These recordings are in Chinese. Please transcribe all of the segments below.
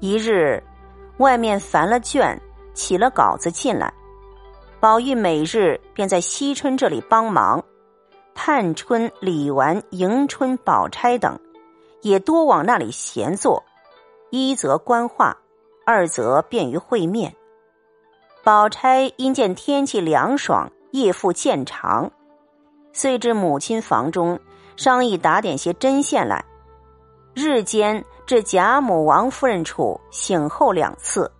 一日，外面烦了卷，起了稿子进来，宝玉每日便在惜春这里帮忙。探春、李纨、迎春、宝钗等，也多往那里闲坐，一则观画，二则便于会面。宝钗因见天气凉爽，夜复渐长，遂至母亲房中商议打点些针线来。日间至贾母、王夫人处醒后两次，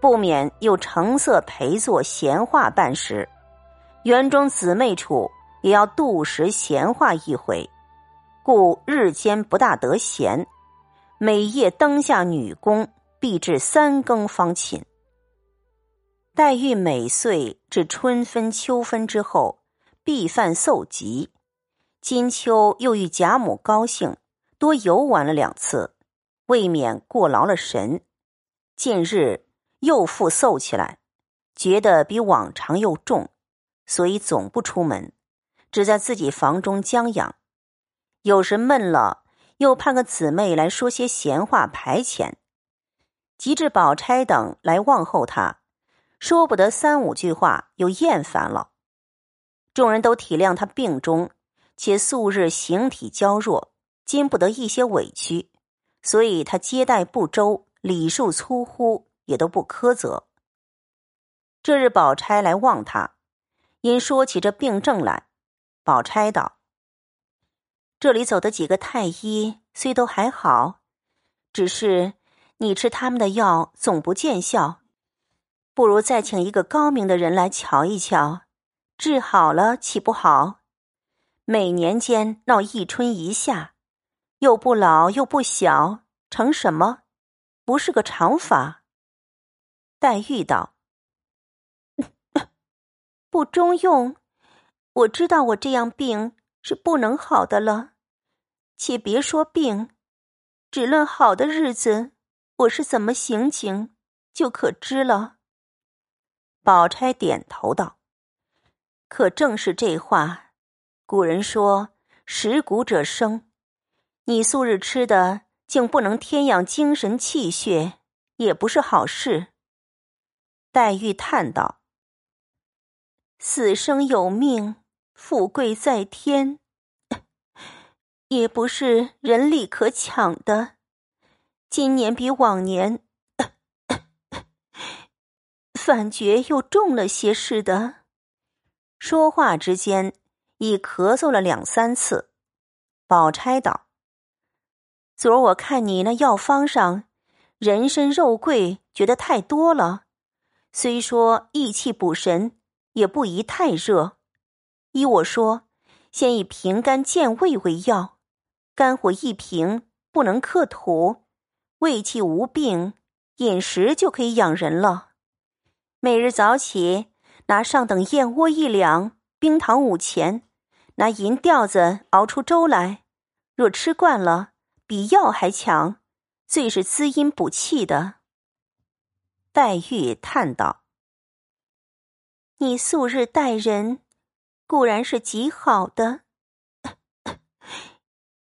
不免又成色陪坐闲话半时。园中姊妹处。也要度时闲话一回，故日间不大得闲。每夜灯下女工，必至三更方寝。黛玉每岁至春分、秋分之后，必犯嗽疾。今秋又遇贾母高兴，多游玩了两次，未免过劳了神。近日又复嗽起来，觉得比往常又重，所以总不出门。只在自己房中将养，有时闷了，又盼个姊妹来说些闲话排遣。及至宝钗等来望候他，说不得三五句话，又厌烦了。众人都体谅他病中，且素日形体娇弱，经不得一些委屈，所以他接待不周，礼数粗忽，也都不苛责。这日宝钗来望他，因说起这病症来。宝钗道：“这里走的几个太医虽都还好，只是你吃他们的药总不见效，不如再请一个高明的人来瞧一瞧，治好了岂不好？每年间闹一春一夏，又不老又不小，成什么？不是个长法。”黛玉道：“不中用。”我知道我这样病是不能好的了，且别说病，只论好的日子，我是怎么行情，就可知了。宝钗点头道：“可正是这话。古人说‘食谷者生’，你素日吃的竟不能添养精神气血，也不是好事。”黛玉叹道：“死生有命。”富贵在天，也不是人力可抢的。今年比往年，反觉又重了些似的。说话之间，已咳嗽了两三次。宝钗道：“昨儿我看你那药方上，人参、肉桂，觉得太多了。虽说益气补神，也不宜太热。”依我说，先以平肝健胃为要，肝火一平，不能克土，胃气无病，饮食就可以养人了。每日早起，拿上等燕窝一两，冰糖五钱，拿银吊子熬出粥来。若吃惯了，比药还强，最是滋阴补气的。黛玉叹道：“你素日待人。”固然是极好的，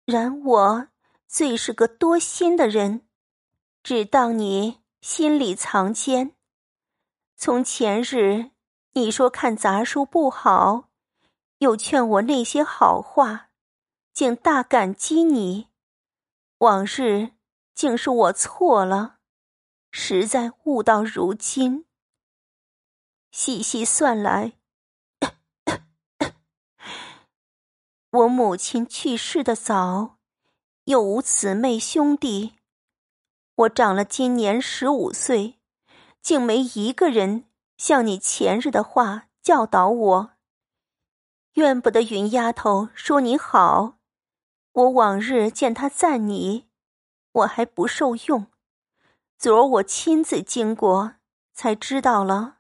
然我最是个多心的人，只当你心里藏奸。从前日你说看杂书不好，又劝我那些好话，竟大感激你。往日竟是我错了，实在悟到如今。细细算来。我母亲去世的早，又无姊妹兄弟，我长了今年十五岁，竟没一个人像你前日的话教导我。怨不得云丫头说你好，我往日见他赞你，我还不受用。昨儿我亲自经过，才知道了。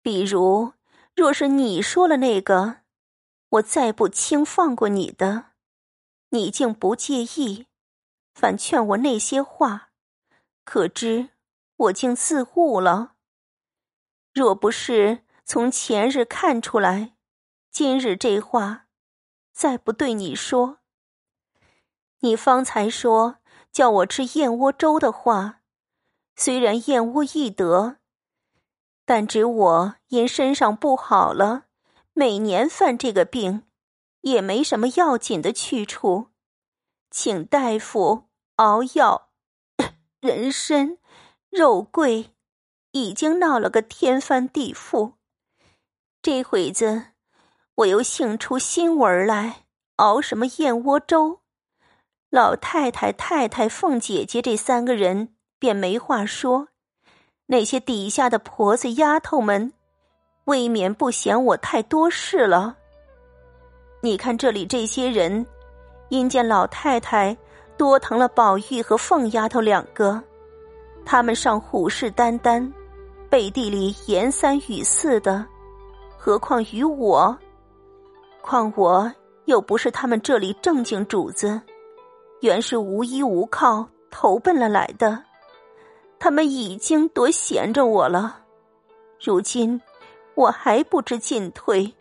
比如，若是你说了那个。我再不轻放过你的，你竟不介意，反劝我那些话，可知我竟自误了。若不是从前日看出来，今日这话再不对你说。你方才说叫我吃燕窝粥的话，虽然燕窝易得，但只我因身上不好了，每年犯这个病，也没什么要紧的去处，请大夫熬药。人参、肉桂，已经闹了个天翻地覆。这会子，我又兴出新文来，熬什么燕窝粥。老太太、太太、凤姐姐这三个人。便没话说，那些底下的婆子丫头们，未免不嫌我太多事了。你看这里这些人，因见老太太多疼了宝玉和凤丫头两个，他们尚虎视眈眈，背地里言三语四的，何况于我？况我又不是他们这里正经主子，原是无依无靠投奔了来的。他们已经多闲着我了，如今我还不知进退，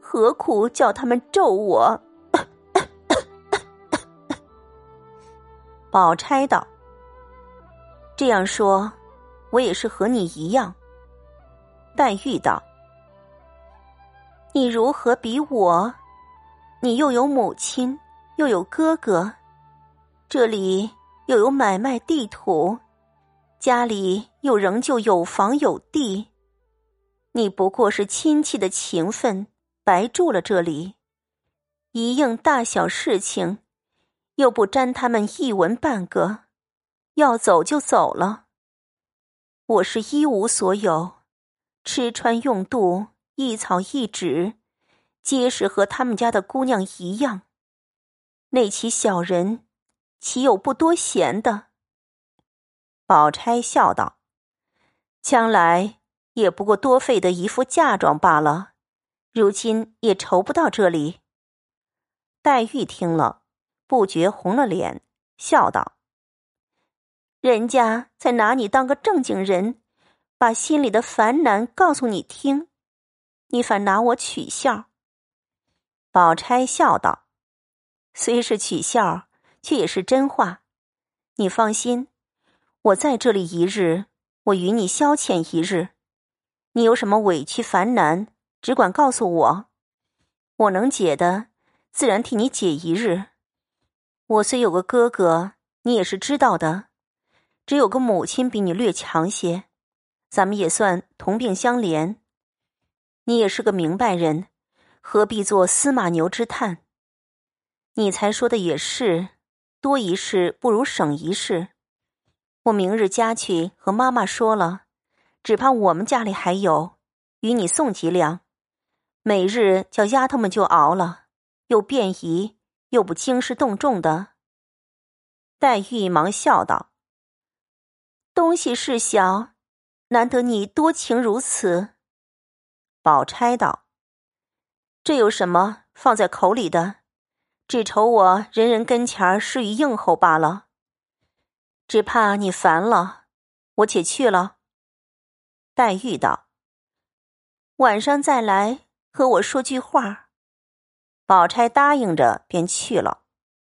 何苦叫他们咒我？宝钗道：“这样说，我也是和你一样。”黛玉道：“你如何比我？你又有母亲，又有哥哥，这里又有买卖地土。”家里又仍旧有房有地，你不过是亲戚的情分，白住了这里，一应大小事情，又不沾他们一文半个，要走就走了。我是一无所有，吃穿用度一草一纸，皆是和他们家的姑娘一样。那起小人，岂有不多闲的？宝钗笑道：“将来也不过多费的一副嫁妆罢了，如今也愁不到这里。”黛玉听了，不觉红了脸，笑道：“人家在拿你当个正经人，把心里的烦难告诉你听，你反拿我取笑。”宝钗笑道：“虽是取笑，却也是真话。你放心。”我在这里一日，我与你消遣一日。你有什么委屈烦难，只管告诉我，我能解的，自然替你解一日。我虽有个哥哥，你也是知道的，只有个母亲比你略强些，咱们也算同病相怜。你也是个明白人，何必做司马牛之叹？你才说的也是，多一事不如省一事。我明日家去和妈妈说了，只怕我们家里还有，与你送几两，每日叫丫头们就熬了，又便宜又不惊师动众的。黛玉忙笑道：“东西是小，难得你多情如此。”宝钗道：“这有什么放在口里的？只愁我人人跟前儿施于应候罢了。”只怕你烦了，我且去了。黛玉道：“晚上再来和我说句话。”宝钗答应着便去了，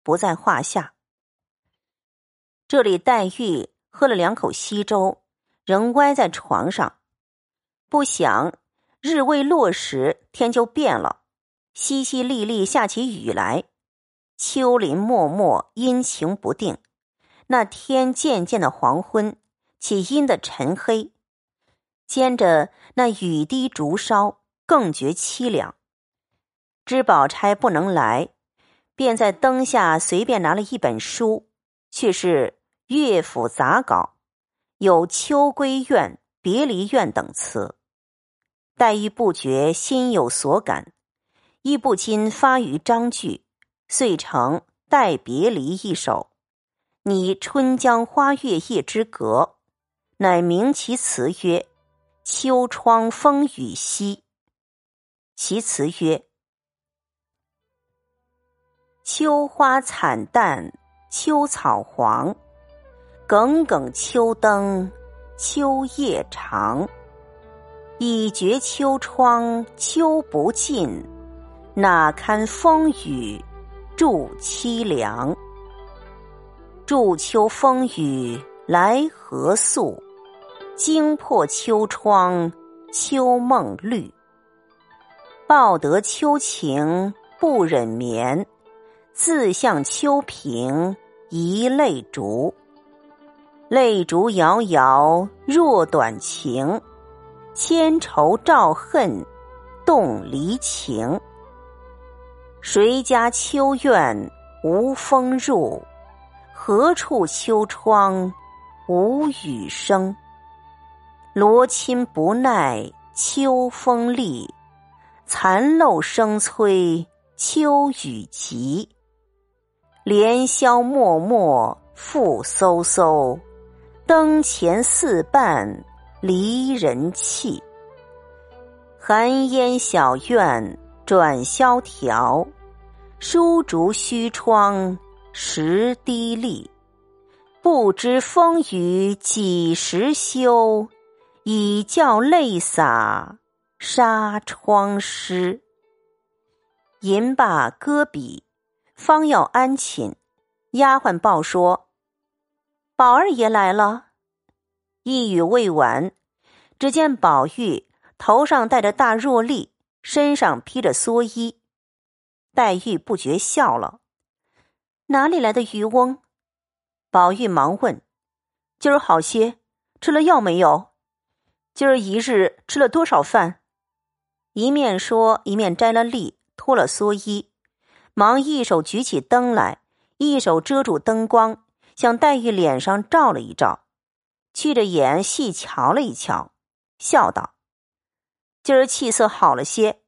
不在话下。这里黛玉喝了两口稀粥，仍歪在床上，不想日未落时，天就变了，淅淅沥沥下起雨来，秋林漠漠，阴晴不定。那天渐渐的黄昏，起阴的沉黑，兼着那雨滴竹梢，更觉凄凉。知宝钗不能来，便在灯下随便拿了一本书，却是乐府杂稿，有《秋闺怨》《别离怨》等词。黛玉不觉心有所感，亦不禁发于章句，遂成《待别离》一首。拟《春江花月夜之歌》，乃名其词曰：“秋窗风雨夕。”其词曰：“秋花惨淡秋草黄，耿耿秋灯秋夜长。已觉秋窗秋不尽，哪堪风雨助凄凉。”祝秋风雨来何宿？惊破秋窗，秋梦绿。报得秋情不忍眠，自向秋屏一泪烛。泪烛遥遥若短情，千愁照恨动离情。谁家秋院无风入？何处秋窗无雨声？罗衾不耐秋风力，残漏声催秋雨急。连宵默默复飕飕，灯前四半离人泣。寒烟小院转萧条。疏竹虚窗石滴沥，不知风雨几时休？已教泪洒纱窗湿。吟罢歌笔，方要安寝，丫鬟报说：“宝二爷来了。”一语未完，只见宝玉头上戴着大箬笠，身上披着蓑衣。黛玉不觉笑了，哪里来的渔翁？宝玉忙问：“今儿好些，吃了药没有？今儿一日吃了多少饭？”一面说，一面摘了笠，脱了蓑衣，忙一手举起灯来，一手遮住灯光，向黛玉脸上照了一照，去着眼细瞧了一瞧，笑道：“今儿气色好了些。”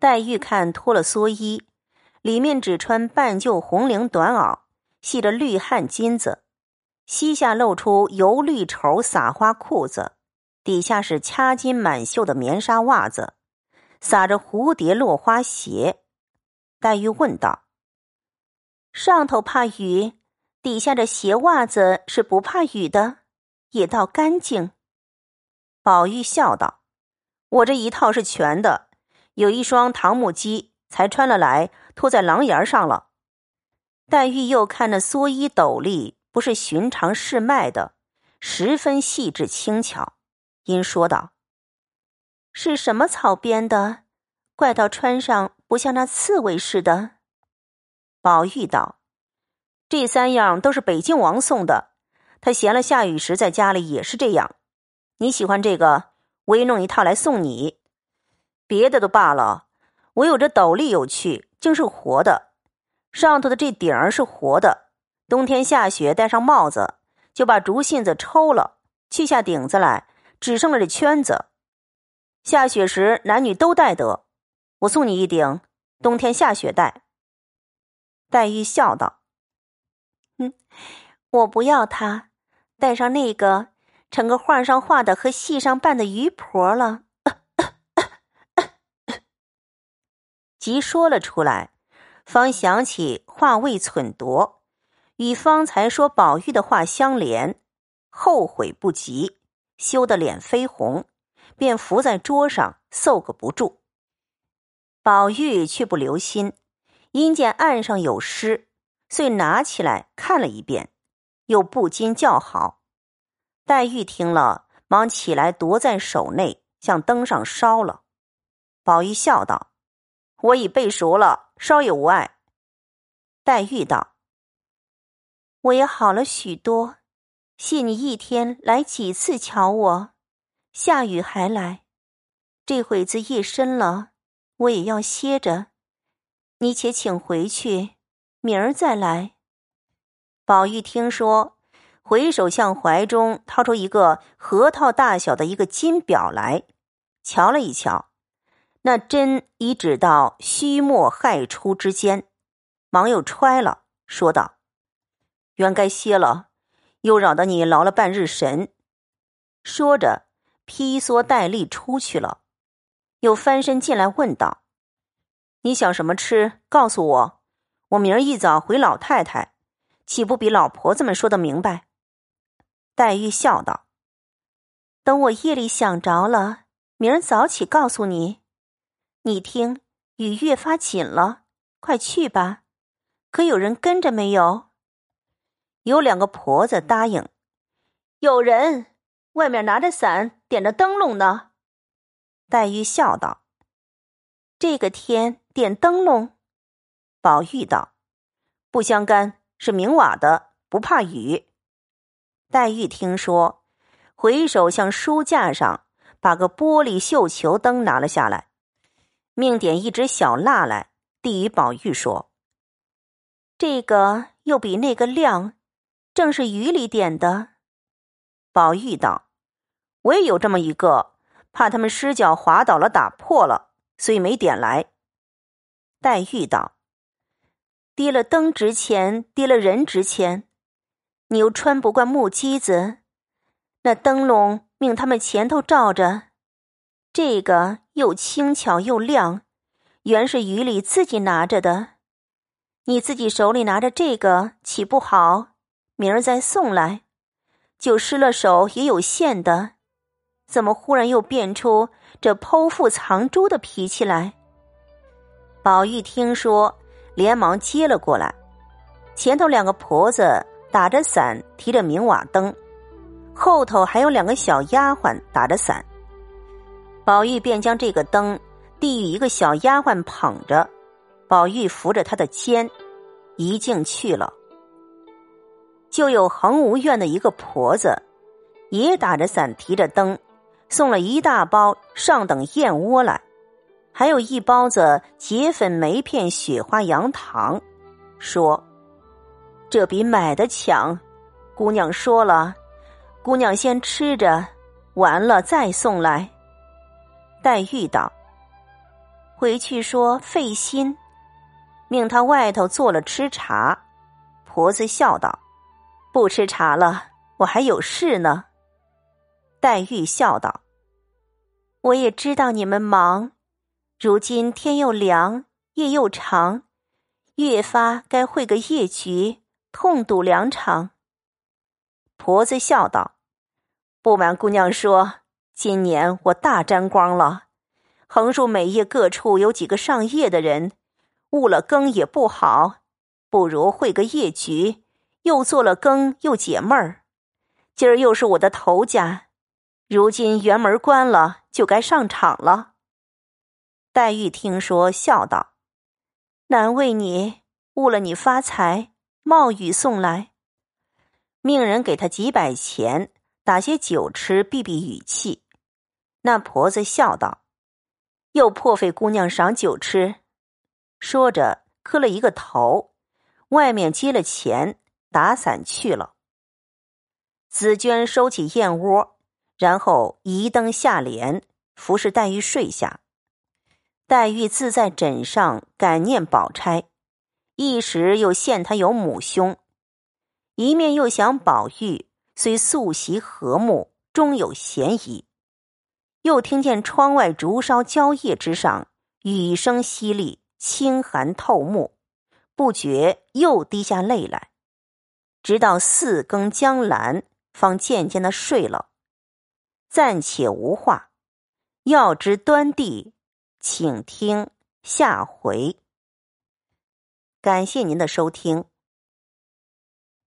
黛玉看脱了蓑衣，里面只穿半旧红绫短袄，系着绿汗巾子，膝下露出油绿绸撒花裤子，底下是掐金满袖的棉纱袜子，撒着蝴蝶落花鞋。黛玉问道：“上头怕雨，底下这鞋袜子是不怕雨的，也倒干净。”宝玉笑道：“我这一套是全的。”有一双唐木屐，才穿了来，脱在廊檐上了。黛玉又看那蓑衣斗笠，不是寻常市卖的，十分细致轻巧，因说道：“是什么草编的？怪到穿上不像那刺猬似的。”宝玉道：“这三样都是北静王送的，他闲了下雨时在家里也是这样。你喜欢这个，我也弄一套来送你。”别的都罢了，我有这斗笠有趣，竟是活的。上头的这顶儿是活的，冬天下雪戴上帽子，就把竹信子抽了，去下顶子来，只剩了这圈子。下雪时男女都戴得。我送你一顶，冬天下雪戴。黛玉笑道：“嗯，我不要它，戴上那个，成个画上画的和戏上扮的鱼婆了。”即说了出来，方想起话未忖夺，与方才说宝玉的话相连，后悔不及，羞得脸绯红，便伏在桌上嗽个不住。宝玉却不留心，因见案上有诗，遂拿起来看了一遍，又不禁叫好。黛玉听了，忙起来夺在手内，向灯上烧了。宝玉笑道。我已背熟了，稍也无碍。黛玉道：“我也好了许多，谢你一天来几次瞧我，下雨还来。这会子夜深了，我也要歇着。你且请回去，明儿再来。”宝玉听说，回首向怀中掏出一个核桃大小的一个金表来，瞧了一瞧。那针已指到虚末亥初之间，忙又揣了，说道：“原该歇了，又扰得你劳了半日神。”说着，披蓑戴笠出去了，又翻身进来问道：“你想什么吃？告诉我，我明儿一早回老太太，岂不比老婆子们说的明白？”黛玉笑道：“等我夜里想着了，明儿早起告诉你。”你听，雨越发紧了，快去吧。可有人跟着没有？有两个婆子答应，有人，外面拿着伞，点着灯笼呢。黛玉笑道：“这个天点灯笼。”宝玉道：“不相干，是明瓦的，不怕雨。”黛玉听说，回首向书架上把个玻璃绣球灯拿了下来，命点一支小蜡来，递与宝玉说：“这个又比那个亮，正是雨里点的。”宝玉道：“我也有这么一个，怕他们失脚滑倒了，打破了，所以没点来。”黛玉道：“滴了灯值钱，滴了人值钱。你又穿不惯木屐子，那灯笼命他们前头照着，这个又轻巧又亮，原是雨里自己拿着的。你自己手里拿着这个，岂不好？明儿再送来。”就失了手也有限的，怎么忽然又变出这剖腹藏珠的脾气来？宝玉听说，连忙接了过来。前头两个婆子打着伞，提着明瓦灯，后头还有两个小丫鬟打着伞。宝玉便将这个灯递与一个小丫鬟捧着，宝玉扶着她的肩，一径去了。就有恒无院的一个婆子，也打着伞，提着灯，送了一大包上等燕窝来，还有一包子结粉梅片雪花羊糖，说：“这比买的强。”姑娘说了，姑娘先吃着，完了再送来。黛玉道：“回去说费心，命他外头做了吃茶。”婆子笑道。不吃茶了，我还有事呢。黛玉笑道：“我也知道你们忙，如今天又凉，夜又长，越发该会个夜局，痛赌两场。”婆子笑道：“不瞒姑娘说，今年我大沾光了，横竖每夜各处有几个上夜的人，误了更也不好，不如会个夜局。”又做了更，又解闷儿。今儿又是我的头家，如今园门关了，就该上场了。黛玉听说，笑道：“难为你误了你发财，冒雨送来，命人给他几百钱，打些酒吃，避避雨气。”那婆子笑道：“又破费姑娘赏酒吃。”说着磕了一个头，外面接了钱。打伞去了。紫娟收起燕窝，然后移灯下帘，服侍黛玉睡下。黛玉自在枕上感念宝钗，一时又羡她有母兄，一面又想宝玉虽素习和睦，终有嫌疑。又听见窗外竹梢蕉叶之上雨声淅沥，清寒透目，不觉又滴下泪来。直到四更将阑，方渐渐的睡了。暂且无话，要知端地，请听下回。感谢您的收听。